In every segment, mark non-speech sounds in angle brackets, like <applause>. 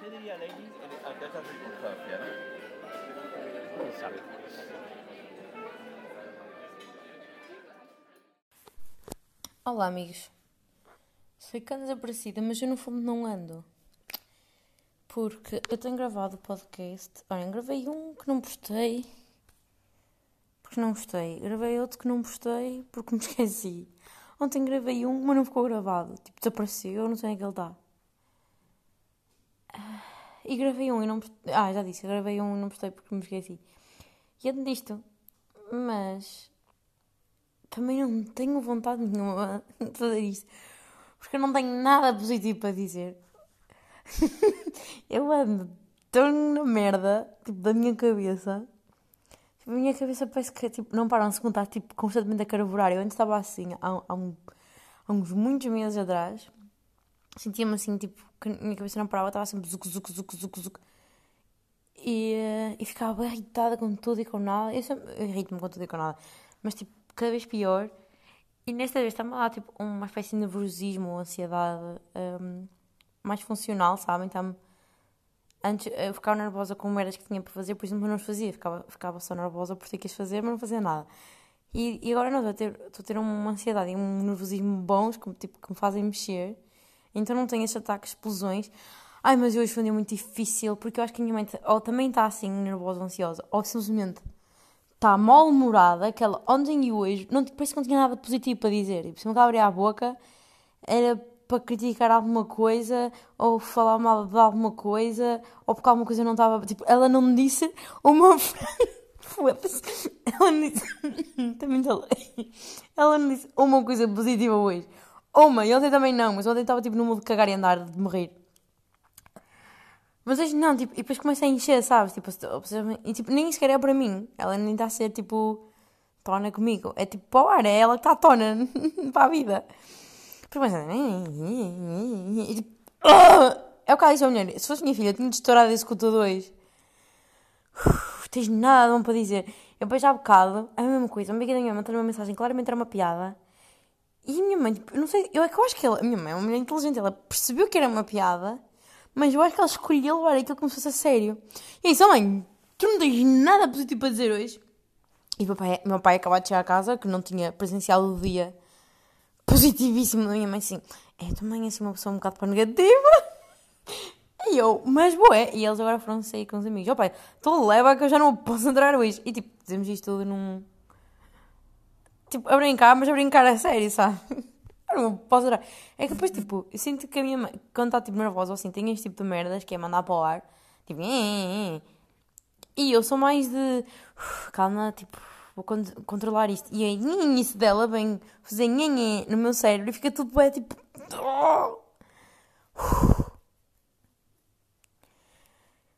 ¿Qué diría Lenny en- ante esta circunstancia? ¿no? ¿Quién sabe? Olá, amigos. Que ando desaparecida, mas eu no fundo não ando. Porque eu tenho gravado o podcast. Olha, gravei um que não postei. Porque não gostei. Gravei outro que não postei porque me <laughs> esqueci. Ontem gravei um, mas não ficou gravado. Tipo, desapareceu, eu não sei onde é que ele está. E gravei um e não postei. Ah, já disse, gravei um e não postei porque me esqueci. E ando disto. Mas também não tenho vontade nenhuma de fazer isto. Porque eu não tenho nada positivo para dizer. <laughs> eu ando tão na merda, tipo, da minha cabeça. Tipo, a minha cabeça parece que tipo, não para um segundo, está tipo, constantemente a carburar. Eu antes estava assim, há, há, um- há uns muitos meses atrás. Sentia-me assim, tipo, que a minha cabeça não parava, estava sempre zuc, zuc, zuc, zuc, zuc. E, eh, e ficava bem irritada com tudo e com nada. Eu sempre irrito-me com tudo e com nada. Mas, tipo, cada vez pior. E nesta vez está-me a dar, tipo, uma espécie de nervosismo ou ansiedade hum, mais funcional, sabem? Está-me... Antes eu ficava nervosa com merdas que tinha para fazer, por exemplo, não os fazia. Ficava, ficava só nervosa por ter que as fazer, mas não fazia nada. E, e agora não, estou a ter, estou a ter uma ansiedade e um nervosismo bons, que, tipo, que me fazem mexer. Então não tenho estes ataques, explosões. Ai, mas hoje foi um dia muito difícil, porque eu acho que a minha mãe ou também está assim, nervosa ansiosa, ou simplesmente está mal-humorada, que ela ontem e hoje, não, parece que não tinha nada positivo para dizer. E se me abrir a boca, era para criticar alguma coisa, ou falar mal de alguma coisa, ou porque alguma coisa não estava. Tipo, ela não me disse uma <laughs> frase. Ela não disse. <laughs> também falei. Ela não disse uma coisa positiva hoje. Uma, e ontem também não, mas ontem estava tipo no mundo de cagar e andar, de morrer. Mas hoje não, tipo, e depois começa a encher, sabes? Tipo, e tipo, nem sequer é para mim. Ela nem está a ser tipo tona comigo. É tipo para o ar, é ela que está tona <laughs> para a vida. Depois. E, tipo, <coughs> é o disse à mulher. Se fosse minha filha, eu tinha estourado esse escuta dois. Tens nada bom para dizer. Eu depois já há bocado, a mesma coisa. Uma amiga da mandou uma mensagem, claramente era uma piada. E a minha mãe, tipo, eu não sei, eu é eu acho que ela, a minha mãe é uma mulher inteligente, ela percebeu que era uma piada, mas eu acho que ela escolheu levar aquilo como se fosse a sério. E disse, oh mãe, tu não tens nada positivo para dizer hoje? E o meu pai, acabou de chegar a casa, que não tinha presenciado o dia positivíssimo da minha mãe, assim, é, tua mãe é assim uma pessoa um bocado para negativa. <laughs> E eu, mas boa, e eles agora foram sair com os amigos. Oh pai, tu leva que eu já não posso entrar hoje. E tipo, dizemos isto tudo num... Tipo, a brincar, mas a brincar a sério, sabe? <laughs> Eu não posso entrar. É que depois, tipo, eu sinto que a minha mãe, quando está tipo nervosa ou assim, tem este tipo de merdas, que é mandar para o ar. Tipo, e eu sou mais de "Uf, calma, tipo, vou con- controlar isto. E aí, isso dela vem fazer nhenhê no meu cérebro e fica tudo é tipo. <sighs>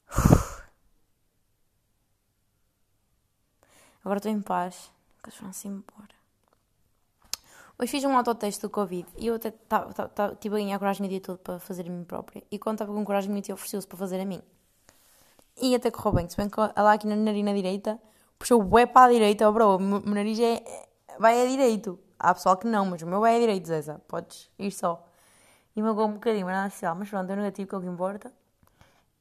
<sighs> <sighs> Agora estou em paz, que eles foram-se embora. Hoje fiz um autoteste do Covid e eu até tive a ganhar coragem o dia todo para fazer a mim própria. E quando estava com coragem, minha tia ofereceu-se para fazer a mim. E até correu bem, se bem que ela aqui na narina direita puxou o bué para a direita, oh bro, o meu nariz é, vai a direito. Há pessoal que não, mas o meu vai a direito, Zeza. Podes ir só. E magoou um bocadinho, mas nada especial. Mas pronto, é negativo, que é o que importa.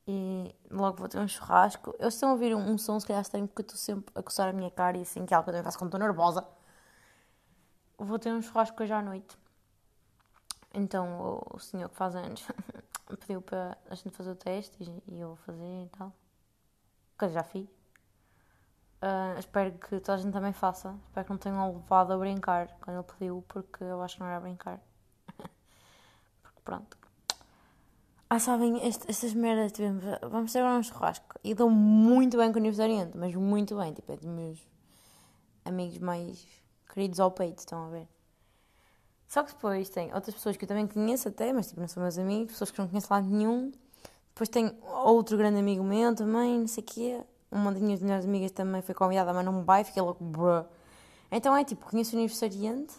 E logo vou ter um churrasco. Eu estou a ouvir um, um som, se calhar estranho, porque estou sempre a coçar a minha cara e assim, que é algo que eu também faço quando estou nervosa. Vou ter um churrasco hoje à noite. Então o, senhor que faz anos <laughs> pediu para a gente fazer o teste e, eu vou fazer e tal. Que eu já fiz. Ah, espero que toda a gente também faça. Espero que não tenham levado a brincar quando ele pediu, porque eu acho que não era brincar. <laughs> porque pronto. Ah, sabem, este- estas merdas, tivemos, vamos ter agora um churrasco. E dou muito bem com o aniversariante, mas muito bem. Tipo, é dos meus amigos mais queridos ao peito, estão a ver? Só que depois tem outras pessoas que eu também conheço até, mas tipo, não são meus amigos, pessoas que não conheço lá nenhum. Depois tem outro grande amigo meu também, não sei o quê. Uma das minhas melhores amigas também foi convidada, mas não vai, fiquei logo, bruh. Então é tipo, conheço o aniversariante,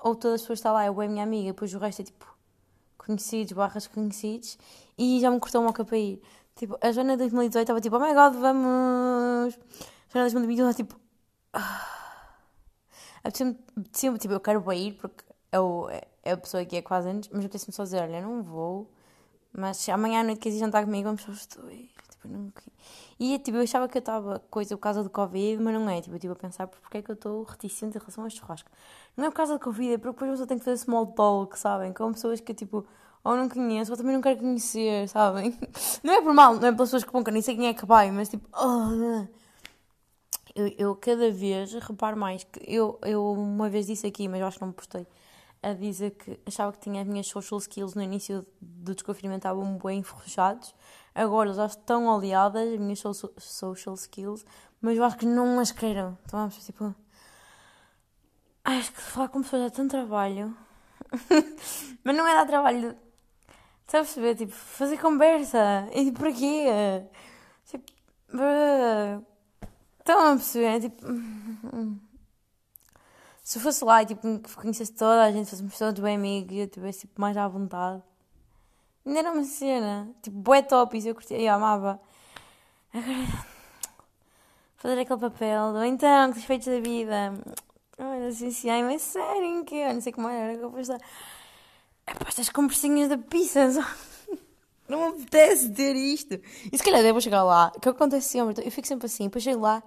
ou todas as pessoas que estão lá, é bem minha amiga, depois o resto é tipo, conhecidos, barras conhecidos, e já me cortou uma para ir. Tipo, a Joana de 2018 estava tipo, oh my god, vamos! A Joana de 2021 estava tipo, Apetece-me, apetecia-me, tipo, eu quero ir porque é, o, é, é a pessoa que é quase anos, mas apetece-me só dizer, olha, não vou, Mas amanhã à noite queres ir jantar comigo, vamos só os. Tipo, não... E tipo, eu achava que eu estava coisa por causa do Covid, mas não é. Tipo, eu estive a pensar porque é que eu estou reticente em relação ao churrasco. Não é por causa do Covid, é porque depois você tem que fazer small talk, sabem? Com pessoas que tipo, ou não conheço, ou também não quero conhecer, sabem? <laughs> Não é por mal, não é pelas pessoas que vão, que nem sei quem é que vai, mas tipo, oh, eu, eu cada vez reparo mais que eu, eu uma vez disse aqui, mas eu acho que não me postei a dizer que achava que tinha as minhas social skills no início do desconfinamento estavam bem enferrujados. Agora já estão aliadas, as minhas social skills, mas eu acho que não as queiram. Então vamos, tipo. Acho que falar com pessoas dá tanto trabalho. <laughs> mas não é dar trabalho. A perceber? Tipo, fazer conversa. E tipo, para quê? Tipo. Estão a perceber? Tipo. <laughs> Se eu fosse lá e tipo, conhecesse toda a gente, fôssemos todos bem amigos e eu tivesse tipo, mais à vontade. Ainda era uma cena. Tipo, bué top, isso eu curtia e amava. Agora. <tsk> Fazer aquele papel, ou então, que feitos da vida. Ai, mas sério, em que? Eu não sei como era que eu vou estar. É para estas conversinhas da pizza. Não me apetece ter isto. E se calhar devo chegar lá. O que acontece sempre? Eu fico sempre assim, depois chego lá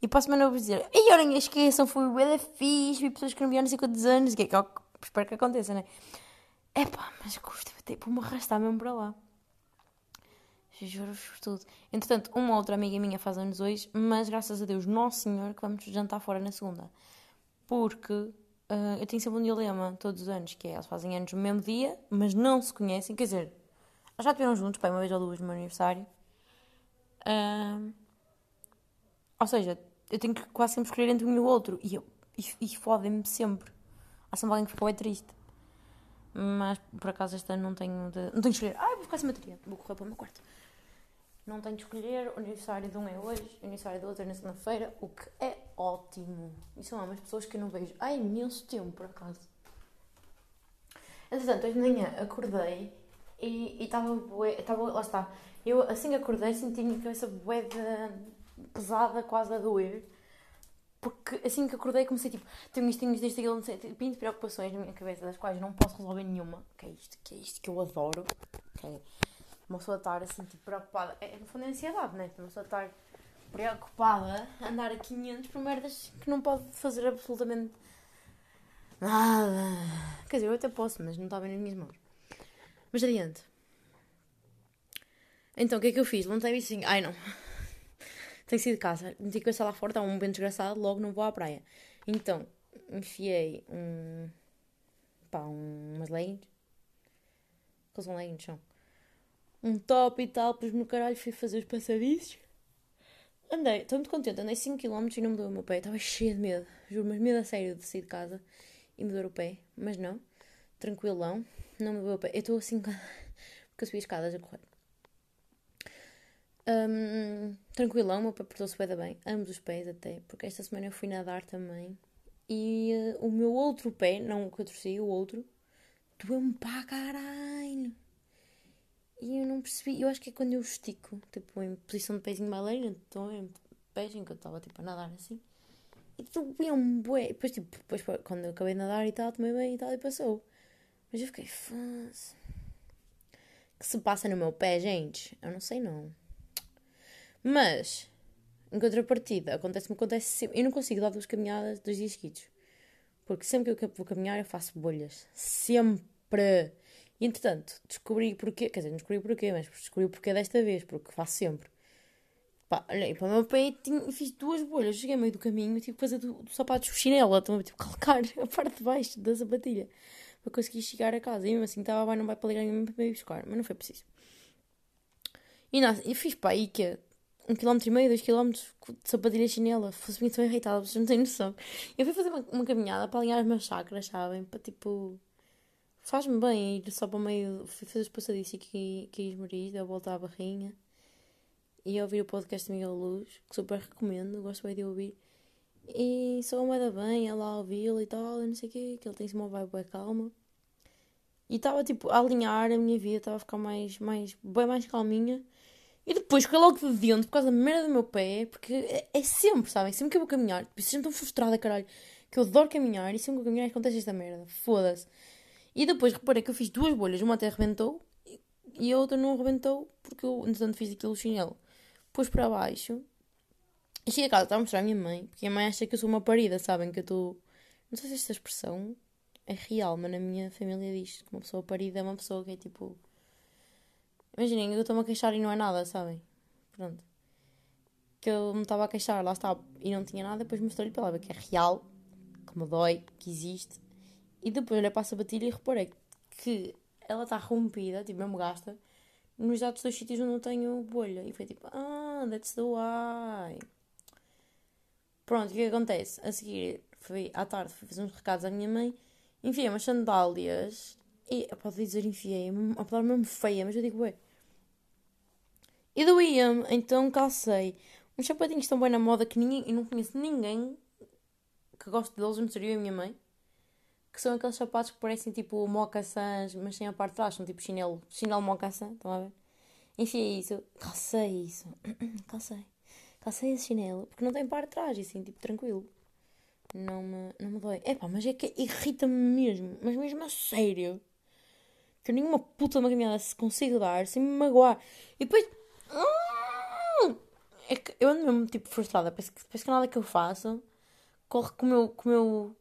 e posso semana vou dizer, e olhem, esqueçam, fui o da fixe, vi pessoas que não há não sei quantos anos, que é que eu espero que aconteça, né? É pá, mas custa tipo me arrastar mesmo para lá. Juro por tudo. Entretanto, uma outra amiga minha faz anos hoje, mas graças a Deus, Nosso Senhor, que vamos jantar fora na segunda. Porque uh, eu tenho sempre um dilema todos os anos, que é eles fazem anos no mesmo dia, mas não se conhecem. Quer dizer, já estiveram juntos, pai, uma vez ou duas no meu aniversário. Ou seja, eu tenho que quase sempre escolher entre um e o outro. E, e, e fodem-me sempre. Há sempre alguém que ficou é triste. Mas por acaso este ano não tenho de. Não tenho de escolher. Ah, vou ficar sem bateria. Vou correr para o meu quarto. Não tenho de escolher. O aniversário de um é hoje, o aniversário do outro é na segunda-feira, o que é ótimo. E são umas pessoas que eu não vejo há imenso tempo, por acaso. Entretanto, hoje de manhã acordei e estava bué. Estava, lá está. Eu assim que acordei senti a minha cabeça bué de pesada, quase a doer. Porque assim que acordei comecei tipo, tenho isto, tenho isto, isto, aquilo, não sei, 20 tipo, preocupações na minha cabeça, das quais não posso resolver nenhuma. Que é isto, que é isto que eu adoro. Que é uma pessoa estar assim, tipo, preocupada. É, no fundo é ansiedade, né? Uma pessoa estar preocupada, andar a 500 por merdas que não pode fazer absolutamente nada. Quer dizer, eu até posso, mas não está bem nas minhas mãos. Mas adiante. Então, o que é que eu fiz? Levantei e assim, ai não, <laughs> tenho sido de casa, meti a cabeça lá fora, está um bem desgraçado, logo não vou à praia. Então, enfiei um. pá, umas leggings. Que são leggings, são. Um top e tal, pus-me no caralho, fui fazer os passadiços. Andei, estou muito contente, andei 5km e não me doeu o meu pé, estava cheio de medo, juro, mas medo a sério de sair de casa e me doer o pé, mas não, tranquilão, não me doeu o pé. Eu estou assim, porque eu subi as escadas a correr. Um, tranquilão, meu pé portou-se bem, bem, ambos os pés até, porque esta semana eu fui nadar também. E uh, o meu outro pé, não o que eu torci, o outro, doeu-me para caralho. E eu não percebi, eu acho que é quando eu estico, tipo em posição de pezinho de baleia, então em pezinho que eu estava tipo a nadar assim. E doeu-me bué. Depois, tipo, depois quando eu acabei de nadar e tal, tomei bem e tal e passou. Mas eu fiquei, fãs. que se passa no meu pé, gente? Eu não sei não. Mas, em contrapartida, acontece-me, acontece sempre. Eu não consigo dar duas caminhadas dois dias seguidos. Porque sempre que eu vou caminhar eu faço bolhas. Sempre! E entretanto, descobri porquê. Quer dizer, não descobri porquê, mas descobri o porquê desta vez, porque faço sempre. Pá, olhei para o meu pé e fiz duas bolhas. Cheguei ao meio do caminho e tive que fazer do, do sapato chinela. Também tive que calcar a <laughs> parte de baixo da sapatilha para conseguir chegar a casa. E mesmo assim estava bem, não vai para ligar nenhum para ir buscar, mas não foi preciso. E nada, eu fiz para aí que é um quilómetro e meio, dois quilómetros de sapatilha chinela. Fosse muito irritada, vocês não têm noção. Eu fui fazer uma, uma caminhada para alinhar os meus chakras, sabem? Para tipo. Faz-me bem ir só para o meio. Fui fazer os passadiços aqui, aqui esmeriz, deu a volta à barrinha. E ouvir o podcast de Miguel Luz, que super recomendo, gosto bem de ouvir. E só uma da bem, ela ouvi-lo e tal, e não sei o quê, que ele tem uma vibe bem calma. E estava tipo a alinhar a minha vida, estava a ficar mais, mais, bem mais calminha. E depois fiquei logo de dentro por causa da merda do meu pé, porque é, é sempre, sabem? Sempre que eu vou caminhar, tipo, sempre tão frustrada, caralho, que eu adoro caminhar e sempre que eu caminhar acontece esta merda. Foda-se. E depois reparei que eu fiz duas bolhas, uma até arrebentou, e a outra não arrebentou porque eu, entretanto, fiz aquilo chinelo. Pus para baixo. E cheguei a casa, estava a mostrar à minha mãe, porque a mãe acha que eu sou uma parida, sabem? Que eu estou. Não sei se esta expressão é real, mas na minha família diz que uma pessoa parida é uma pessoa que é tipo. Imaginem, eu estou-me a queixar e não é nada, sabem? Pronto. Que eu me estava a queixar, lá estava, e não tinha nada, depois mostrei-lhe para ela que é real, que me dói, que existe. E depois olhei para a sapatilha e reparei que ela está rompida, tipo, mesmo gasta, nos exatos dois sítios onde eu tenho bolha. E foi tipo, ah, that's the why. Pronto, o que, é acontece? A seguir, fui à tarde, fui fazer uns recados à minha mãe, enfiei umas sandálias, e, pode dizer enfiei, a palavra mesmo feia, mas eu digo, ué. E doía-me, então calcei uns sapatinhos tão bem na moda que ninguém, eu não conheço ninguém que goste deles, não seria a minha mãe que são aqueles sapatos que parecem tipo mocassins, mas sem a parte de trás, são tipo chinelo, chinelo mocassin, estão a ver? Enfim, é isso. Calcei isso. <clears throat> Calcei. Calcei esse chinelo, porque não tem parte de trás, e assim, tipo, tranquilo. Não me, não me dói. Epá, mas é que irrita-me mesmo, mas mesmo a sério. Que nenhuma puta caminhada se consiga dar sem me magoar. E depois. Hum, é que eu ando mesmo tipo frustrada. Parece que, parece que nada que eu faço corre com o meu, com o meu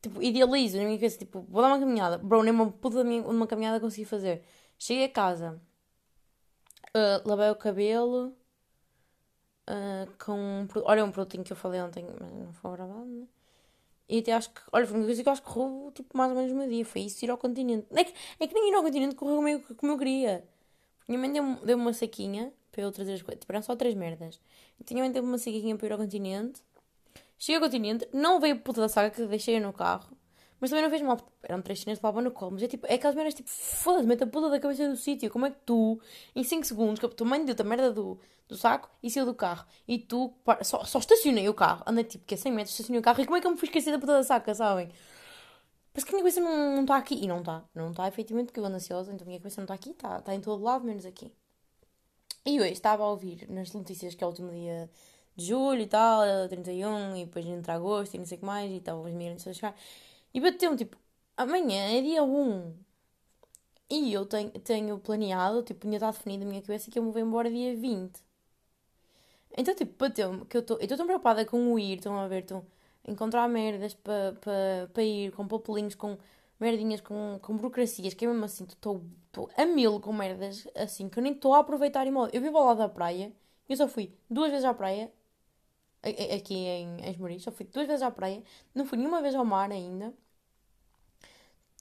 tipo, idealizo na minha cabeça, tipo, vou dar uma caminhada. Bro, nem uma puta de uma caminhada consegui fazer. Cheguei a casa, uh, lavei o cabelo, uh, com. Olha, um produtinho que eu falei ontem, mas não foi gravado, né? E até acho que, olha, foi uma coisa que eu acho que correu tipo, mais ou menos uma dia. Foi isso, ir ao continente. É que, é que nem ir ao continente correu eu, como eu queria. Minha mãe deu-me deu uma saquinha para eu trazer as coisas. Tipo, eram só três merdas. Tinha mãe deu-me uma saquinha para ir ao continente. Cheguei ao continente, não veio a puta da saga que deixei no carro, mas também não fez mal. Eram três chineses que levavam no colo, mas é tipo, é aquelas merdas tipo, foda-se, mete a puta da cabeça do sítio. Como é que tu, em 5 segundos, que a tua mãe deu-te a merda do, do saco e saiu do carro, e tu só, só estacionei o carro, andei tipo, que é 100 metros, estacionei o carro, e como é que eu me fui esquecer da puta da saca, sabem? Parece que a minha cabeça não está aqui. E não está. Não está, efetivamente, porque eu ando ansiosa, então a minha cabeça não está aqui, está tá em todo lado, menos aqui. E hoje estava a ouvir nas notícias que é o último dia de julho e tal, 31, e depois entra agosto e não sei o que mais, e estavam os migrantes a chegar. E bateu-me, tipo, amanhã é dia 1. E eu tenho, tenho planeado, tipo, tinha estado definido na minha cabeça que eu me vou embora dia 20. Então, tipo, bateu-me que eu estou tão preocupada com o ir, estão a ver, estão encontrar merdas para pa, pa ir, com papelinhos, com merdinhas, com, com burocracias, que é mesmo assim, estou a mil com merdas, assim, que eu nem estou a aproveitar em modo. Eu vivo ao lado da praia, eu só fui duas vezes à praia, aqui em Esmoriz, só fui duas vezes à praia, não fui nenhuma vez ao mar ainda.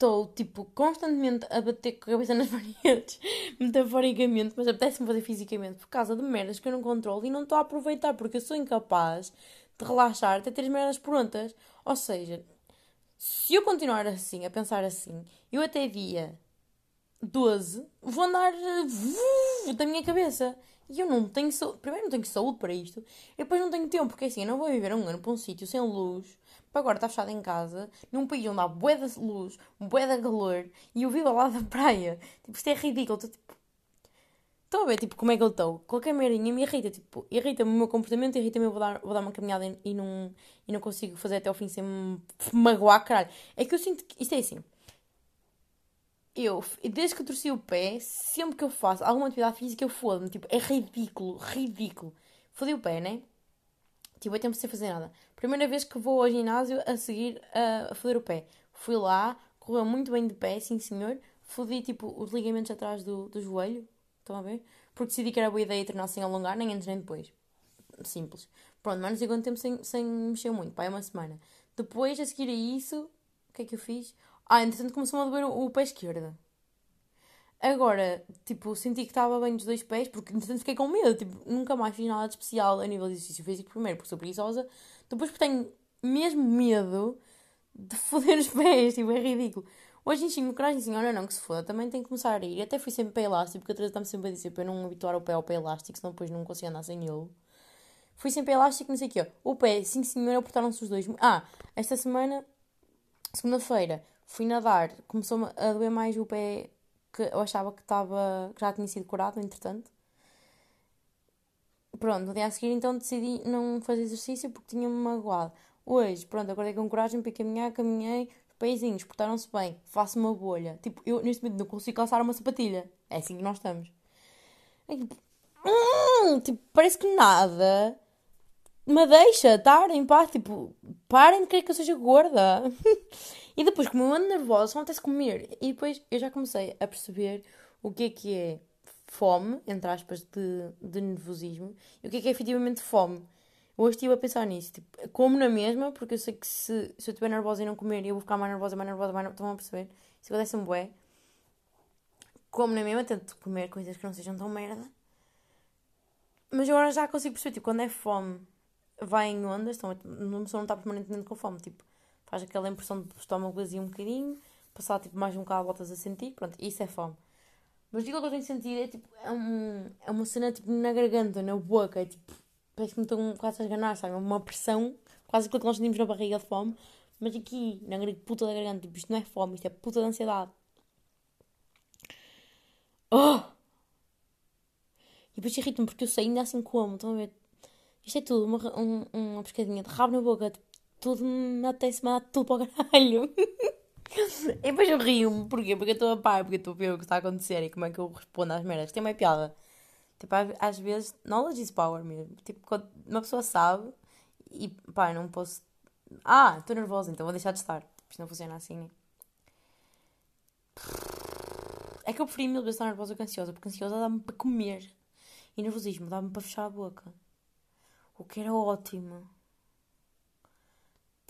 Estou, tipo, constantemente a bater com a cabeça nas <laughs> paredes, metaforicamente, mas apetece-me fazer fisicamente por causa de merdas que eu não controlo e não estou a aproveitar porque eu sou incapaz de relaxar até ter as merdas prontas. Ou seja, se eu continuar assim, a pensar assim, eu até dia 12 vou andar uh, da minha cabeça. E eu não tenho saúde. Primeiro, não tenho saúde para isto. E depois, não tenho tempo, porque assim, eu não vou viver um ano para um sítio sem luz. Para agora estar fechado em casa, num país onde há bué de luz, bué de calor, e eu vivo ao lado <laughs> da praia. Tipo, isto é ridículo. Estou tipo. Estão a ver, tipo, como é que eu estou? Qualquer merdinha me irrita, tipo, irrita-me o meu comportamento, irrita-me eu vou dar, vou dar uma caminhada e não, e não consigo fazer até ao fim sem me magoar, caralho. É que eu sinto que, isto é assim, eu, desde que eu torci o pé, sempre que eu faço alguma atividade física, eu fodo-me. Tipo, é ridículo, ridículo. Fodi o pé, né? Tipo, é tempo sem fazer nada. Primeira vez que vou ao ginásio a seguir a, a foder o pé. Fui lá, correu muito bem de pé, sim senhor. Fodi, tipo, os ligamentos atrás do, do joelho. Estão a ver? Porque decidi que era boa ideia treinar sem alongar, nem antes nem depois. Simples. Pronto, mas não sei quanto tempo sem, sem mexer muito. Pá, é uma semana. Depois, a seguir a isso, o que é que eu fiz? Ah, entretanto começou-me a doer o, o pé esquerdo. Agora, tipo, senti que estava bem dos dois pés, porque entretanto fiquei com medo. Tipo, nunca mais fiz nada de especial a nível de exercício físico. Primeiro, porque sou preguiçosa. Depois, porque tenho mesmo medo de <laughs> foder os pés. Tipo, é ridículo. Hoje enchim-me coragem assim, olha não, que se foda, também tenho que começar a ir. Até fui sempre para elástico, porque a Teresa está-me sempre a dizer para não habituar o pé ao pé elástico, senão depois não consigo andar sem ele. Fui sempre elástico, não sei o quê. O pé, sim senhora, portaram-se os dois. Ah, esta semana, segunda-feira, fui nadar, começou a doer mais o pé que eu achava que estava que já tinha sido curado, entretanto. Pronto, no dia a seguir então decidi não fazer exercício porque tinha-me magoado. Hoje, pronto, acordei com coragem para caminhar, caminhei, os peizinhos portaram-se bem, faço uma bolha. Tipo, eu neste momento não consigo calçar uma sapatilha. É assim que nós estamos. É tipo, hum, tipo, parece que nada me deixa estar em paz. Tipo, parem de querer que eu seja gorda. <laughs> e depois, como eu ando nervosa, só acontece comer. E depois eu já comecei a perceber o que é que é fome, entre aspas, de, de nervosismo, e o que é que é efetivamente fome. Hoje estive a pensar nisso. Tipo, como na mesma, porque eu sei que se, se eu estiver nervosa e não comer, eu vou ficar mais nervosa, mais nervosa, mais nervosa. Estão a perceber? Se acontece um bué. Como na mesma, tento comer coisas que não sejam tão merda. Mas agora já consigo perceber, tipo, quando é fome, vai em ondas, então uma pessoa não está permanentemente com fome, tipo, faz aquela impressão de estômago vazio um bocadinho, passar tipo mais um bocado, voltas a sentir, pronto, isso é fome. Mas digo que eu tenho sentido, é tipo, é, um, é uma cena tipo na garganta, na boca, é tipo, parece que me estão quase a esganar, sabe? Uma pressão, quase aquilo que nós sentimos na barriga de fome, mas aqui, na puta da garganta, tipo, isto não é fome, isto é puta de ansiedade. Oh! E depois irrita-me porque eu sei ainda assim como, estão a ver? Isto é tudo, uma, um, uma pescadinha de rabo na boca, tipo, tudo apetece mandar tudo para o caralho. <laughs> e depois eu rio-me, porquê? Porque eu estou a par, porque estou a ver o que está a acontecer e como é que eu respondo às merdas. Tem uma piada. Tipo, às vezes, knowledge is power mesmo. Tipo, quando uma pessoa sabe e pá, não posso. Ah, estou nervosa, então vou deixar de estar. Isto não funciona assim, né? É que eu preferi mil vezes estar nervosa que ansiosa, porque ansiosa dá-me para comer. E nervosismo dá-me para fechar a boca. O que era ótimo.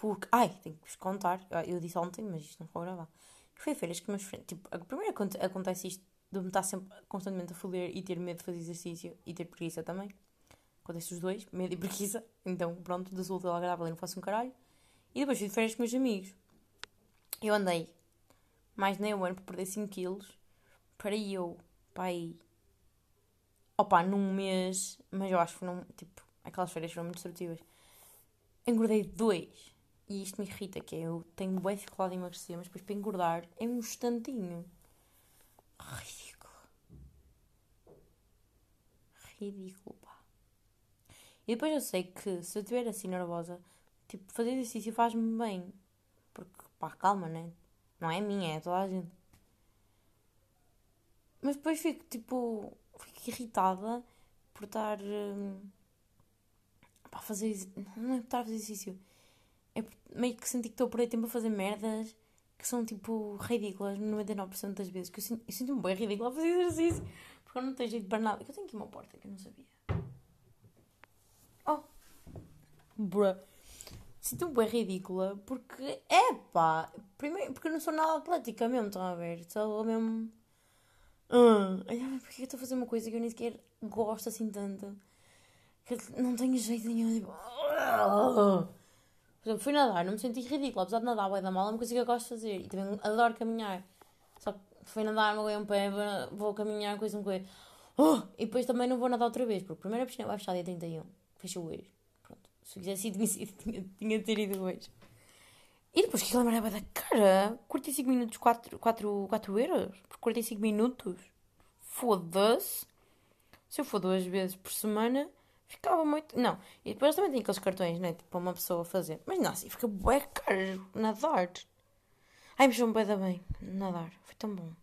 Porque. Ai, tenho que vos contar. Ah, eu disse ontem, mas isto não vou gravar. Foi férias que meus. Tipo, a primeira acontece isto de me estar sempre constantemente a foder e ter medo de fazer exercício e ter preguiça também. Acontece os dois, medo e preguiça. Então, pronto, da saúde agradável e não faço um caralho. E depois fui de férias com meus amigos. Eu andei mais de um ano para perder 5 quilos. Para eu, pai. Opa, num mês. Mas eu acho que não. Tipo, aquelas férias foram muito destrutivas. Engordei 2. E isto me irrita, que é eu tenho boa dificuldade em emagrecer, mas depois para engordar é um instantinho. Ridículo. Ridículo, pá. E depois eu sei que se eu estiver assim nervosa, tipo, fazer exercício faz-me bem. Porque, pá, calma, né? Não é minha, é toda a gente. Mas depois fico, tipo, fico irritada por estar. Hum, pá, fazer. Não é por estar a fazer exercício. É meio que senti que estou a perder tempo a fazer merdas que são tipo ridículas 99% das vezes. Que eu sinto, eu sinto-me bem ridícula a fazer exercício. Porque eu não tenho jeito para nada. Eu tenho aqui uma porta que eu não sabia. Oh! Bruh. Sinto-me bem ridícula porque, é pá, primeiro, porque eu não sou nada atlética mesmo, estão a ver? Sou mesmo. Uh, porque eu estou a fazer uma coisa que eu nem sequer gosto assim tanto que não tenho jeito nenhum. Tipo, uh, por exemplo, fui nadar, não me senti ridícula, apesar de nadar bem da mal, é uma coisa que eu gosto de fazer. E também adoro caminhar. Só que fui nadar, me um pé, vou caminhar, coisa, uma coisa. Oh! E depois também não vou nadar outra vez, porque a primeira piscina vai fechar dia 31. Fechou hoje. Pronto. Se quisesse ir, <laughs> tinha, tinha de ter ido hoje. E depois que aquela maré da cara, 45 minutos, 4, 4, 4 euros? Por 45 minutos? Foda-se. Se eu for duas vezes por semana, Ficava muito. Não. E depois também tem aqueles cartões, né? Tipo, para uma pessoa fazer. Mas não, assim, fica bué caro nadar. Ai, me chamou bem bem. Nadar. Foi tão bom.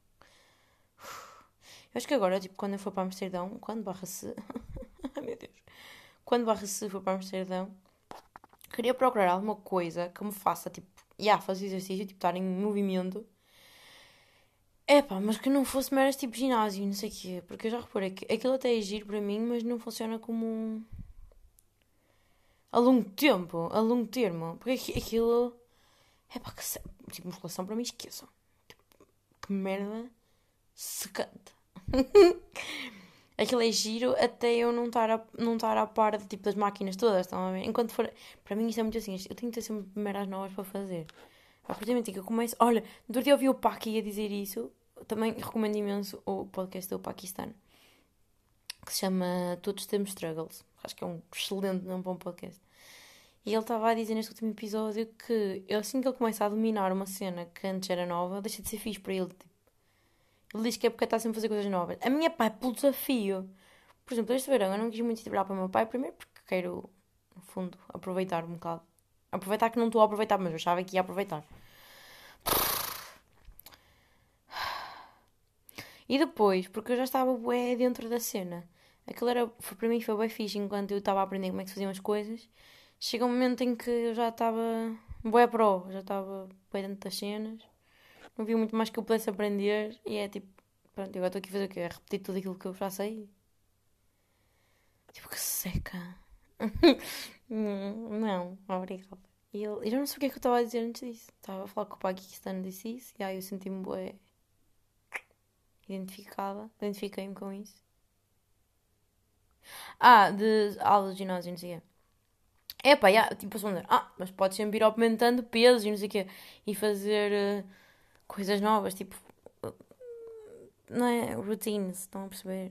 Eu acho que agora, tipo, quando eu for para Amsterdão, quando barra se. <laughs> Ai meu Deus. Quando barra se for para Amsterdão, queria procurar alguma coisa que me faça, tipo, já, yeah, fazer exercício, tipo, estar em movimento é pá, mas que não fosse meras tipo ginásio, não sei o quê. Porque eu já reparei que aquilo até é giro para mim, mas não funciona como. a longo tempo, a longo termo. Porque aquilo. É pá, que. Se... Tipo, musculação para mim esqueçam. Tipo, que merda secante. <laughs> aquilo é giro até eu não estar a, não estar a par de, tipo, das máquinas todas, estão a ver? Enquanto for. Para mim isto é muito assim, eu tenho que ter sempre meras novas para fazer. A partir do momento que eu começo. Olha, dia eu ouvi o Paki a dizer isso também recomendo imenso o podcast do Paquistão, que se chama Todos Temos Struggles. Acho que é um excelente, um bom podcast. E ele estava a dizer neste último episódio que assim que ele começa a dominar uma cena que antes era nova, deixa de ser fixe para ele. Tipo. Ele diz que é porque está sempre a fazer coisas novas. A minha pai, pelo desafio. Por exemplo, este verão eu não quis muito trabalhar para o meu pai, primeiro porque quero, no fundo, aproveitar um bocado. Aproveitar que não estou a aproveitar, mas eu achava que ia aproveitar. E depois, porque eu já estava bué dentro da cena. Aquilo era, foi, para mim foi bem fixe enquanto eu estava a aprender como é que se faziam as coisas. Chega um momento em que eu já estava bué pro, já estava bué dentro das cenas. Não vi muito mais que eu pudesse aprender e é tipo, pronto, agora estou aqui a fazer o quê? A repetir tudo aquilo que eu já sei. Tipo, que seca. <laughs> não, obrigada. E eu, eu já não sei o que é que eu estava a dizer antes disso. Estava a falar com o Paquistano disse isso e aí eu senti-me bué identificada, identifiquei-me com isso. Ah, de aulas de ginásio, não sei o quê. É pá, yeah, tipo, a dizer, ah, mas podes sempre ir aumentando pesos e não sei o quê. E fazer uh, coisas novas, tipo, uh, não é? Routines, estão a perceber?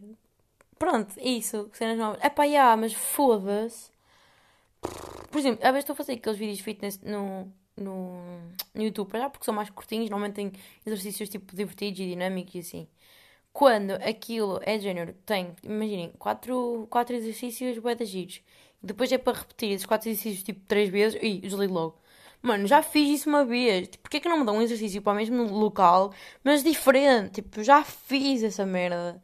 Pronto, isso, cenas novas. É pá, yeah, mas foda-se. Por exemplo, às vezes estou a fazer aqueles vídeos de fitness no, no, no YouTube, já porque são mais curtinhos, normalmente têm exercícios tipo divertidos e dinâmicos e assim. Quando aquilo é de género, tem, imaginem, quatro, quatro exercícios bué de giros. Depois é para repetir esses quatro exercícios tipo três vezes e desligo logo. Mano, já fiz isso uma vez. Tipo, porquê que não me dão um exercício para o mesmo local, mas diferente? Tipo, já fiz essa merda.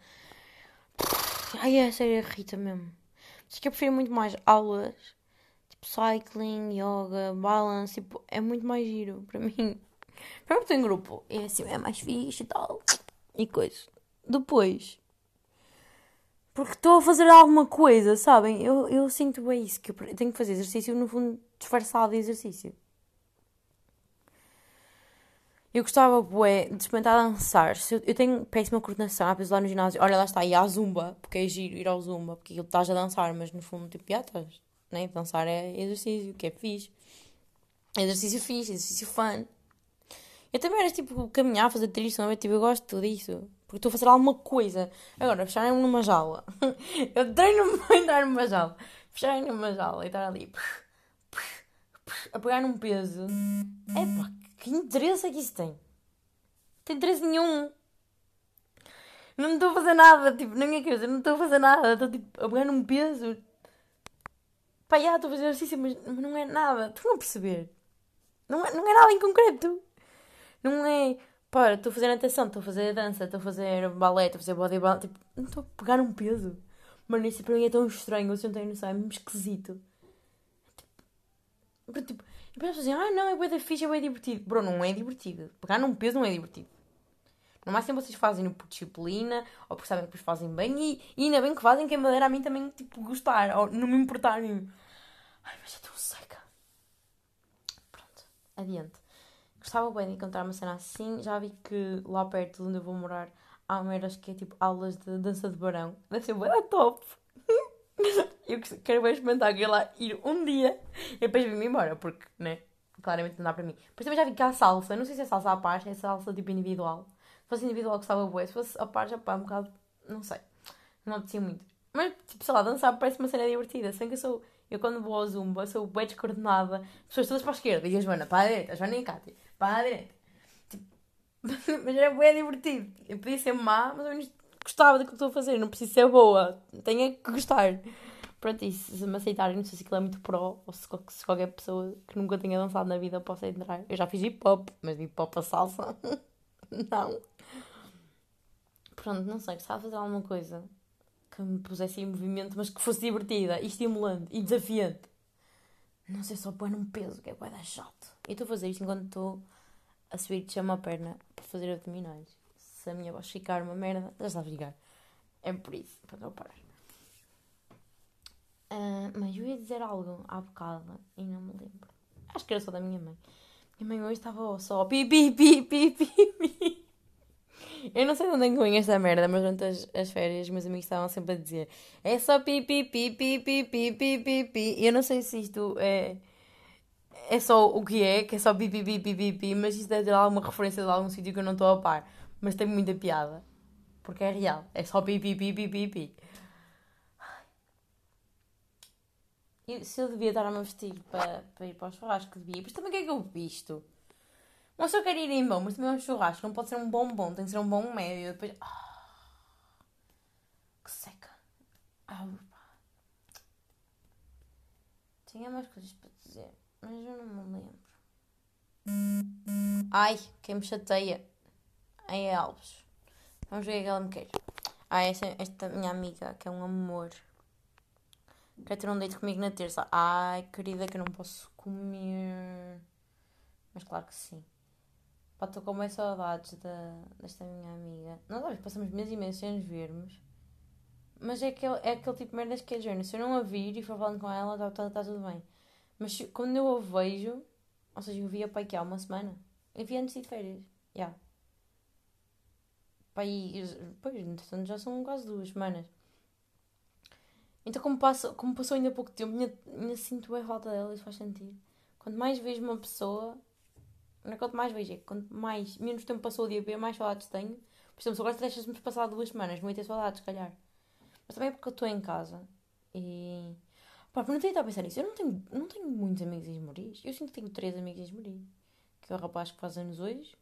Ai, é sério, irrita mesmo. Acho que eu prefiro muito mais aulas. Tipo, cycling, yoga, balance. Tipo, é muito mais giro para mim. <laughs> Para mim, estou em grupo. É assim, é mais fixe e tal. E coisas. Depois, porque estou a fazer alguma coisa, sabem? Eu, eu sinto bem isso, que eu tenho que fazer exercício, no fundo, disfarçado de exercício. Eu gostava, bué, de experimentar dançar. Eu, tenho péssima coordenação, às vezes lá no ginásio, olha lá está, e à zumba, porque é giro ir ao zumba, porque estás a dançar, mas no fundo, tipo, já estás, né? Dançar é exercício, que é fixe. Exercício fixe, exercício fun. Eu também era tipo caminhar, fazer é? Tipo, eu gosto de tudo isso. Porque estou a fazer alguma coisa. Agora, fecharem-me numa jaula. <laughs> eu treino para <laughs> entrar numa jaula. Fecharem numa jaula e estar ali. A pegar num peso. Epá, que interesse é que isso tem? Não tem interesse nenhum. Não estou a fazer nada, tipo, na minha cabeça, não estou a fazer nada. Estou tipo a pegar num peso. Pá, já estou a fazer exercício, mas não é nada. Estou a perceber. Não é, não é nada em concreto. Não é para, estou a fazer natação, estou a fazer dança, estou a fazer balé, estou a fazer bodybuilding, tipo, não estou a pegar um peso. Mano, isso para mim é tão estranho, eu não tenho noção, é mesmo esquisito. Tipo, tipo, e depois assim, ah não, é bué da fixe, é bué divertido. Bro, não é divertido. Pegar num peso não é divertido. No máximo vocês fazem por disciplina, ou porque sabem que depois fazem bem, e, e ainda bem que fazem, que é madeira a mim também, tipo, gostar, ou não me importar. Ai, mas é tão seca. Pronto, adiante. Gostava bem de encontrar uma cena assim. Já vi que lá perto de onde eu vou morar há meras que é tipo aulas de dança de barão. Deve ser bem top. <laughs> eu quero bem experimentar ir lá ir um dia e depois vir-me embora, porque, né? Claramente não dá para mim. Depois também já vi que há salsa. Não sei se é salsa à parte, é salsa tipo individual. Se fosse individual gostava bué. Se fosse a parte já pá, um bocado. Não sei. Não apetecia muito. Mas, tipo, sei lá, dançar parece uma cena divertida. Sem que eu sou. Eu quando vou ao Zumba sou bem descoordenada. Pessoas todas para a esquerda e a Joana para a direita. A Joana e a Cátia direita. Tipo, <laughs> mas era bem divertido. Eu podia ser má, mas eu gostava daquilo que estou a fazer. Não preciso ser boa. Tenho que gostar. Pronto, e se me aceitarem, não sei se aquilo é muito pro ou se, se qualquer pessoa que nunca tenha dançado na vida possa entrar. Eu já fiz hip hop, mas hip hop a salsa, <laughs> não. Pronto, não sei, gostava de fazer alguma coisa que me pusesse em movimento, mas que fosse divertida e estimulante e desafiante. Não sei só pôr num peso, que é vai dar chato. E estou a fazer isto enquanto estou a subir de chama a perna para fazer abdominais. Se a minha voz ficar uma merda, já está a ficar. É por isso, para não parar. Uh, mas eu ia dizer algo há bocado e não me lembro. Acho que era só da minha mãe. Minha mãe hoje estava só pi pi pi pi pi pi. Eu não sei de onde é que vem esta merda, mas durante as, as férias meus amigos estavam sempre a dizer é só pipi, pipi, pipi, pipi, pipi. Eu não sei se isto é. É só o que é, que é só pipi, pipi, pipi, mas isto deve ter alguma referência de algum sítio que eu não estou a par. Mas tem muita piada. Porque é real. É só pipi, pipi, pipi. Eu, se eu devia estar a me vestir para, para ir para os churrasco, devia. Mas também o que é que eu visto? Se eu quero ir em bom, mas também é um churrasco. Não pode ser um bom bom, tem que ser um bom médio. Depois... Oh, que seca. Ah, Tinha mais coisas para dizer mas eu não me lembro. Ai, quem me chateia. Em Alves. Vamos ver o que ela me quer. Ah, esta, esta minha amiga, que é um amor. Quer ter um date comigo na terça. Ai, querida, que eu não posso comer. Mas claro que sim. Pá, estou com mais saudades da, desta minha amiga. Não sabes, passamos meses e meses sem nos vermos. Mas é aquele, é aquele tipo de merdas que é. Se eu não a vir e for falando com ela, está tá, tá tudo bem. Mas se- quando eu a vejo, ou seja, eu via para aqui há uma semana. Eu vi antes de férias. Já. Yeah. E, pois, entretanto já são quase duas semanas. Então, como, passa, como passou ainda pouco tempo, ainda, ainda sinto a falta dela, isso faz sentido. Quanto mais vejo uma pessoa, não é quanto mais vejo, é quanto mais, menos tempo passou o dia B, mais saudades tenho. Por exemplo, agora deixas-me passar duas semanas, não ter saudades, se calhar. Mas também é porque eu estou em casa e. Pá, não tenho a pensar nisso. Eu não tenho, não tenho muitos amigos ex-moris. Eu sinto que tenho três amigos ex-moris. Que é o rapaz que faz anos hoje,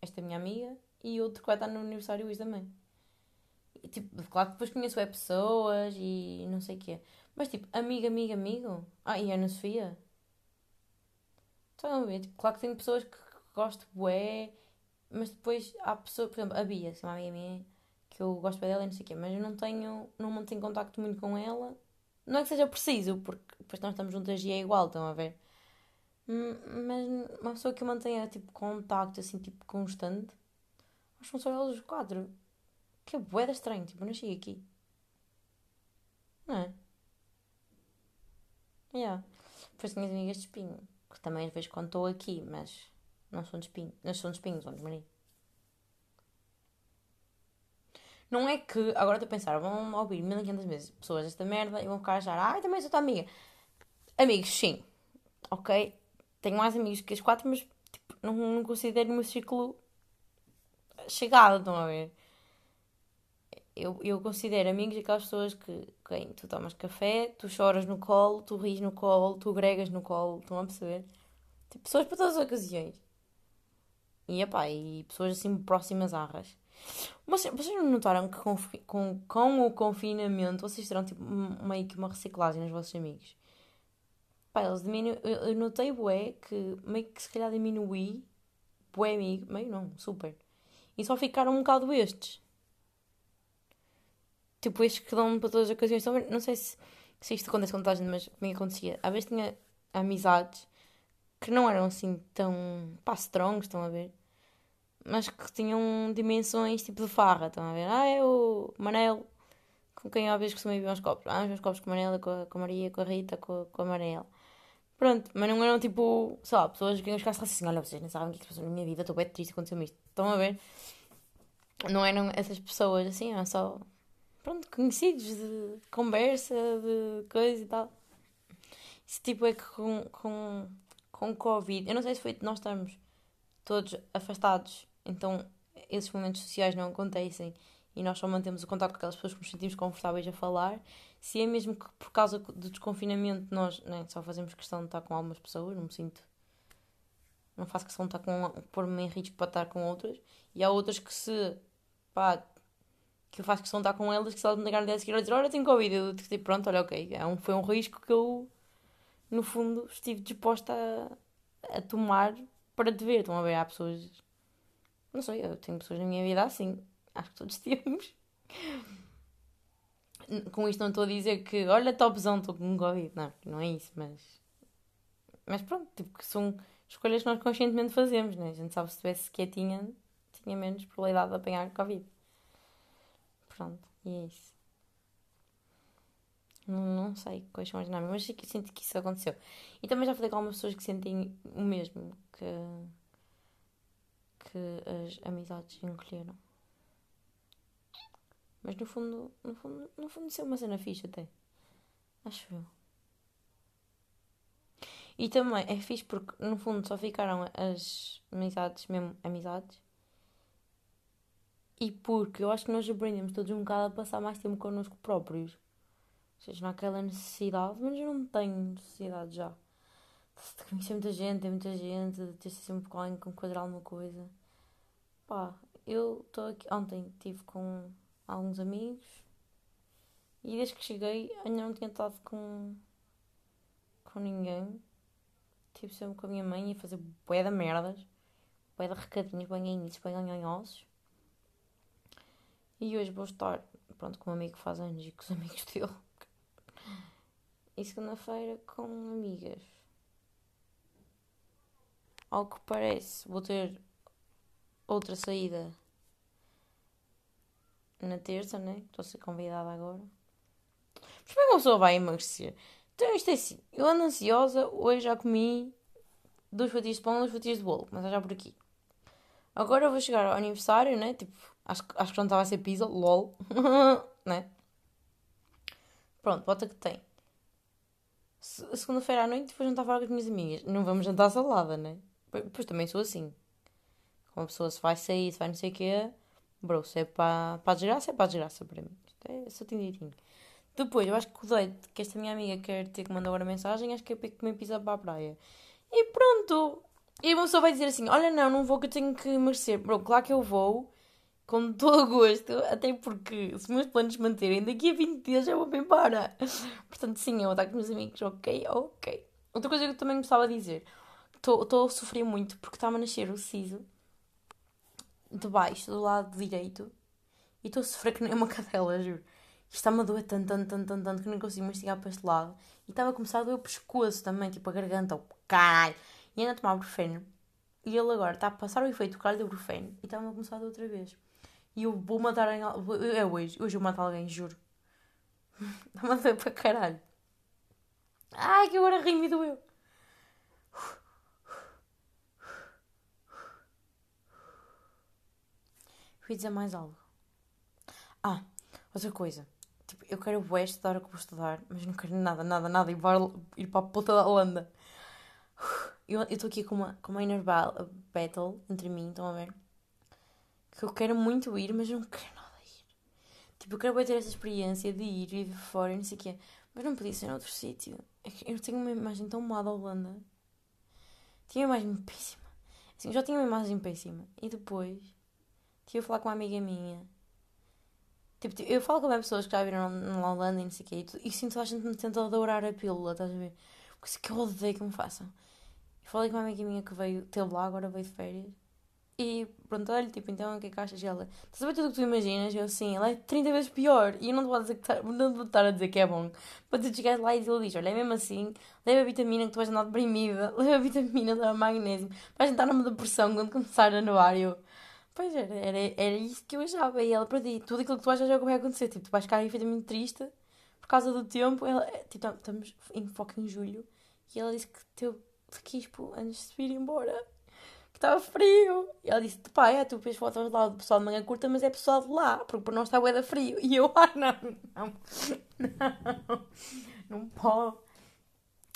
esta minha amiga, e outro que vai estar no aniversário hoje também. E, tipo, claro que depois conheço é pessoas e não sei o quê. Mas tipo, amigo, amigo, amigo. Ah, e a Ana Sofia. Estão a ver? Tipo, claro que tenho pessoas que gosto bué, mas depois há pessoas, por exemplo, a Bia, que é uma amiga minha, que eu gosto bem dela e não sei o quê, mas eu não tenho, não mantenho contacto muito com ela. Não é que seja preciso, porque depois nós estamos juntas e é igual, estão a ver? Hum, Mas uma pessoa que eu mantenha tipo contacto assim, tipo constante, acho que são só eles os quatro. Que é de estranho, tipo, eu nasci aqui. Não é? Yeah. Depois tenho as amigas de espinho, também às vezes quando estou aqui, mas não são de espinho, não são de espinho, são de marinho. Não é que, agora estou a pensar, vão ouvir 1500 vezes pessoas desta merda e vão ficar a achar, ai, também sou tua amiga. Amigos, sim, ok? Tenho mais amigos que as quatro, mas tipo, não, não considero o meu círculo chegado, estão a ver? Eu, eu considero amigos aquelas pessoas que, quem tu tomas café, tu choras no colo, tu ris no colo, tu gregas no colo, estão a perceber? Tipo, pessoas para todas as ocasiões. E, epá, e pessoas assim próximas arras. Vocês, vocês não notaram que com, com, com o confinamento vocês terão tipo, meio que uma reciclagem nos vossos amigos? Pá, eles diminu... eu, eu notei, bué, que meio que se calhar diminui, bué amigo, meio não, super. E só ficaram um bocado estes. Tipo, estes que dão para todas as ocasiões. Ver? Não sei se, se isto acontece com toda a gente, mas comigo acontecia. Às vezes tinha amizades que não eram assim tão, pá, strongs, estão a ver? Mas que tinham dimensões tipo de farra, estão a ver? Ah, é o Manel, com quem às vezes costuma beber uns copos. Ah, uns copos com a Manela, com a, com a Maria, com a Rita, com com a Manela. Pronto, mas não eram tipo, sei lá, pessoas que iam ficar assim, olha, vocês nem sabem o que é que se passou na minha vida, estou bem triste, aconteceu-me isto. Estão a ver? Não eram essas pessoas assim, eram só, pronto, conhecidos de conversa, de coisa e tal. Esse tipo é que com, com, com Covid, eu não sei se foi nós estamos todos afastados, então esses momentos sociais não acontecem e nós só mantemos o contato com aquelas pessoas que nos sentimos confortáveis a falar. Se é mesmo que por causa do desconfinamento nós né, só fazemos questão de estar com algumas pessoas, não me sinto. Não faço questão de estar com. pôr-me em risco para estar com outras. E há outras que se. pá. Que eu faço questão de estar com elas, que se elas me ligarem a seguir a dizer: Olha, tenho Covid, eu digo: Pronto, olha, ok. É um, foi um risco que eu, no fundo, estive disposta a, a tomar para te ver. Estão a ver? Há pessoas. Não sei, eu tenho pessoas na minha vida assim. Acho que todos <laughs> temos. Com isto não estou a dizer que, olha, topzão, estou com Covid. Não, não é isso, mas. Mas pronto, tipo, que são escolhas que nós conscientemente fazemos, né? A gente sabe se estivesse quietinha, tinha menos probabilidade de apanhar Covid. Pronto, e é isso. Não, não sei quais são as dinâmicas, mas sinto que isso aconteceu. E também já falei com algumas pessoas que sentem o mesmo, que, que as amizades encolheram. Mas no fundo, no fundo, no fundo isso é uma cena fixe até. Acho eu. E também é fixe porque no fundo só ficaram as amizades, mesmo amizades. E porque eu acho que nós aprendemos todos um bocado a passar mais tempo connosco próprios. Ou seja, não há aquela necessidade, mas eu não tenho necessidade já. De conhecer muita gente, ter muita gente, de ter sempre com alguém com quadrar alguma coisa. Pá, eu estou aqui. Ontem estive com alguns amigos e desde que cheguei ainda não tinha estado com, com ninguém. Estive sempre com a minha mãe a fazer bué de merdas, bué de recadinhos, bué ganhanhosos. E hoje vou estar, pronto, com um amigo que faz anos e com os <laughs> amigos dele. E segunda-feira com amigas. Ao que parece, vou ter outra saída na terça, né? Estou a ser convidada agora. Mas como é que uma pessoa vai emagrecer? Então isto é assim, eu ando ansiosa, hoje já comi duas fatias de pão, duas fatias de bolo, mas é já por aqui. Agora vou chegar ao aniversário, né? Tipo, acho, acho que não estava a ser pizza, lol, <laughs> né? Pronto, bota que tem. Segunda-feira à noite vou jantar fora com as minhas amigas. Não vamos jantar salada, né? Pois também sou assim. Uma pessoa se vai sair, se vai não sei o quê, bro, se é para, a desgraça, é para a desgraça para mim. É só direitinho. Depois, eu acho que o doido que esta minha amiga quer ter que mandar agora mensagem, acho que é para comer pizza para a praia. E pronto! E uma pessoa vai dizer assim: Olha, não, não vou que eu tenho que merecer. Bro, claro que eu vou, com todo o gosto, até porque se meus planos manterem, daqui a 20 dias já vou bem embora. Portanto, sim, eu vou estar com os meus amigos, ok, ok. Outra coisa que eu também gostava de dizer: estou a sofrer muito porque está a nascer o siso de baixo, do lado direito, e estou a sofrer que nem uma <laughs> cadela, juro. Isto está-me a doer tanto, tanto, tanto, tanto, tanto que não consigo mastigar para este lado. E estava a começar a doer o pescoço também, tipo a garganta, o caralho. E ainda a tomar brufeno. E ele agora está a passar o efeito do do brufeno e está-me a começar outra vez. E eu vou matar alguém. É hoje, hoje eu mato alguém, juro. <laughs> Está-me a para caralho. Ai, que agora ri-me doeu. Fui dizer mais algo. Ah, outra coisa. Tipo, eu quero o estudar o que vou estudar, mas não quero nada, nada, nada ir para, ir para a puta da Holanda. Eu estou aqui com uma, com uma inner battle entre mim, estão a ver? Que eu quero muito ir, mas não quero nada ir. Tipo, eu quero ter essa experiência de ir e viver fora e não sei o quê. Mas não podia ser noutro sítio. É eu tenho uma imagem tão má da Holanda. Tinha uma imagem péssima. Assim, já tinha uma imagem péssima. E depois Estive a falar com uma amiga minha. Tipo, eu falo com pessoas que já viram na Holanda e não sei o quê. E, e sinto a gente me tenta adorar a pílula, estás a ver? Coisa que eu odeio que me façam. Falei com uma amiga minha que veio, teve lá, agora veio de férias. E pronto, olha, tipo, então o que é que achas dela? Estás a ver tudo o que tu imaginas? Eu sim, ela é 30 vezes pior. E eu não te vou, dizer que tá, não vou estar a dizer que é bom. Para tu chegares lá e ele diz: olha, é mesmo assim, leva a vitamina que tu vais andar deprimida, <laughs> leva a vitamina, leva magnésio, vais entrar numa depressão quando começar a anuário. Pois era, era, era isso que eu achava. E ela, para ti, tudo aquilo que tu achas é o que vai acontecer. Tipo, tu vais ficar efetivamente triste por causa do tempo. Ela, é, tipo, estamos em foco em julho e ela disse que teu quis, tipo, antes de vir embora, que estava frio. E ela disse: pá, é, tu vês fotos lá do pessoal de manhã curta, mas é pessoal de lá, porque por nós está bué frio. <laughs> E eu, ah, não, não, não, não pode.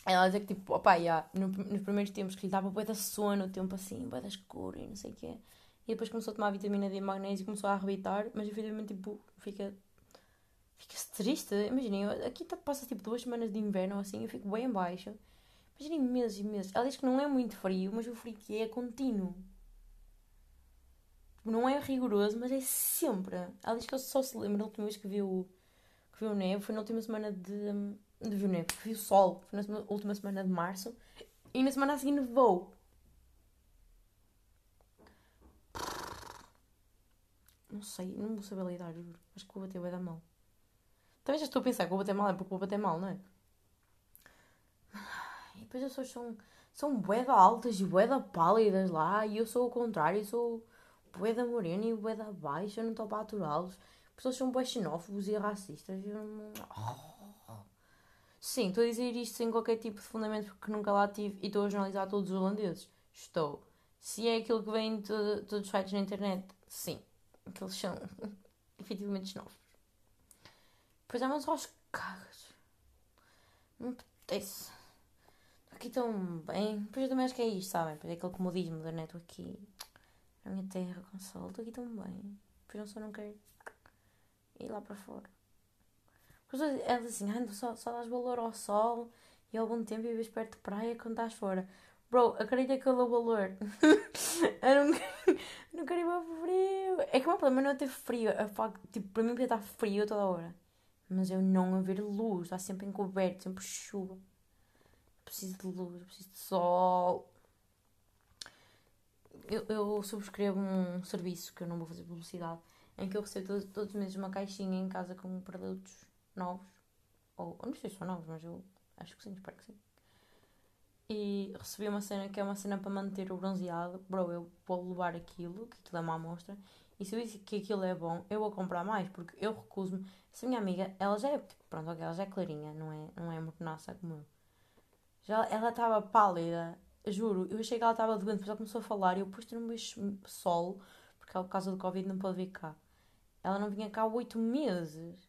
Ela dizia que, tipo, opá, yeah, no, nos primeiros tempos que lhe dava bué da sono, o tempo assim, bué da escuro e não sei o quê. E depois começou a tomar vitamina D e magnésio e começou a arrebitar, mas efetivamente tipo, fica. Fica-se triste. Imaginem, aqui tá, passa tipo duas semanas de inverno assim, eu fico bem baixo. Imaginem meses meses. Ela diz que não é muito frio, mas o frio que é é contínuo. Tipo, não é rigoroso, mas é sempre. Ela diz que só se lembra da última vez que viu, que viu neve, foi na última semana de. de viu neve, viu sol, foi na última semana de março, e na semana a seguir nevou. Não sei, não vou saber lidar, juro. Acho que vou bater vai dar mal. Também já estou a pensar que vou bater mal, é porque vou bater mal, não é? Depois as pessoas são, são boeda altas e boeda pálidas lá, e eu sou o contrário, sou boeda morena e boeda baixa, eu não estou para aturá-los. As pessoas são boeda xenófobos e racistas. Eu. Sim, estou a dizer isto sem qualquer tipo de fundamento porque nunca lá tive e estou a jornalizar todos os holandeses. Estou. Se é aquilo que vem de todos os sites na internet, sim que eles são <laughs> efetivamente novos. Pois é, só aos cagas. Não apetece. Aqui tão bem. Pois eu também acho que é isto, sabem? Pois é aquele comodismo da net aqui. Na minha terra, com sol. Estou aqui tão bem. Pois eu só não quero ir lá para fora. Pois é assim, ah, só, só dás valor ao sol e ao bom tempo e perto de praia quando estás fora. Bro, acredita que eu dou valor. <laughs> eu não, não quero ir para frio. É que o meu problema não é ter frio. É facto, tipo, para mim podia estar frio toda hora. Mas eu não haver luz. Está sempre encoberto, sempre chuva. Preciso de luz, preciso de sol. Eu, eu subscrevo um serviço que eu não vou fazer publicidade. em que eu recebo todos, todos os meses uma caixinha em casa com produtos novos. Ou não sei se são novos, mas eu acho que sim, espero que sim. E recebi uma cena que é uma cena para manter o bronzeado. Bro, eu vou levar aquilo, que aquilo é uma amostra. E se eu disse que aquilo é bom, eu vou comprar mais, porque eu recuso-me. Essa minha amiga, ela já é, tipo, pronto, ela já é clarinha, não é, não é mornaça como eu. Já, ela estava pálida, juro, eu achei que ela estava doente, depois ela começou a falar e eu pus no bicho sol, porque ela, por causa do Covid não pode vir cá. Ela não vinha cá há oito meses.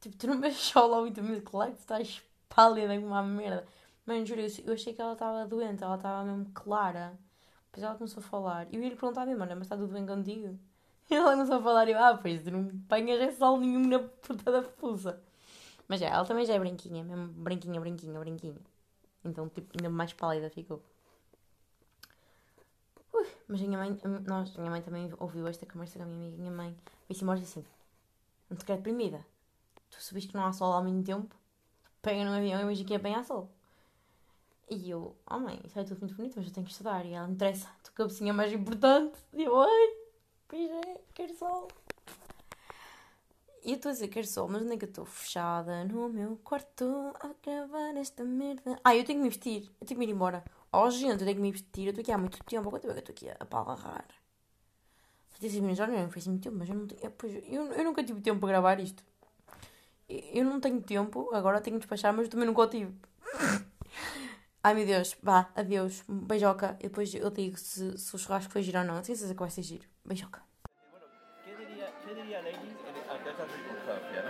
Tipo, tu não vês <laughs> sol há oito meses, claro que tu estás pálida como uma merda. Mano, juro, eu, achei que ela estava doente, ela estava mesmo clara. Depois ela começou a falar. Eu ia lhe perguntar a mim, mano, mas está tudo bem contigo? E <laughs> ela começou a falar e eu, ah, pois tu não apanhas é sol nenhum na puta da fuça. Mas é, ela também já é branquinha, mesmo branquinha, branquinha, branquinha. Então, tipo, ainda mais pálida ficou. Ui, mas a minha mãe, nós, a minha mãe também ouviu esta conversa com a minha amiga. Minha mãe disse embora assim: Não te quero deprimida. Tu sabes que não há sol ao mesmo tempo? Pega no avião e imagina que ia apanhar sol. E eu, oh mãe, isso é tudo muito bonito, mas eu tenho que estudar. E ela me interessa, tu cabecinha mais importante. E eu, ai, pois é, quero sol. E eu estou a dizer quero sol, mas onde é que eu estou? Fechada no meu quarto a gravar esta merda. Ah, eu tenho que me vestir, eu tenho que me ir embora. Oh, gente, eu tenho que me vestir, eu estou aqui há muito tempo. Quanto é que eu estou aqui a palarrar? Só tinha 6 minutos, já não assim muito tempo, mas eu não tenho. Eu, eu, eu nunca tive tempo para gravar isto. Eu, eu não tenho tempo, agora tenho que despachar, mas também nunca o tive. <laughs> Ai meu Deus, vá, adeus, beijoca. E depois eu digo se, se o churrasco foi giro ou não. Tenho certeza que vai ser giro. Beijoca. Bueno, ¿qué diría, qué diría Lenin en- ante esta circunstancia?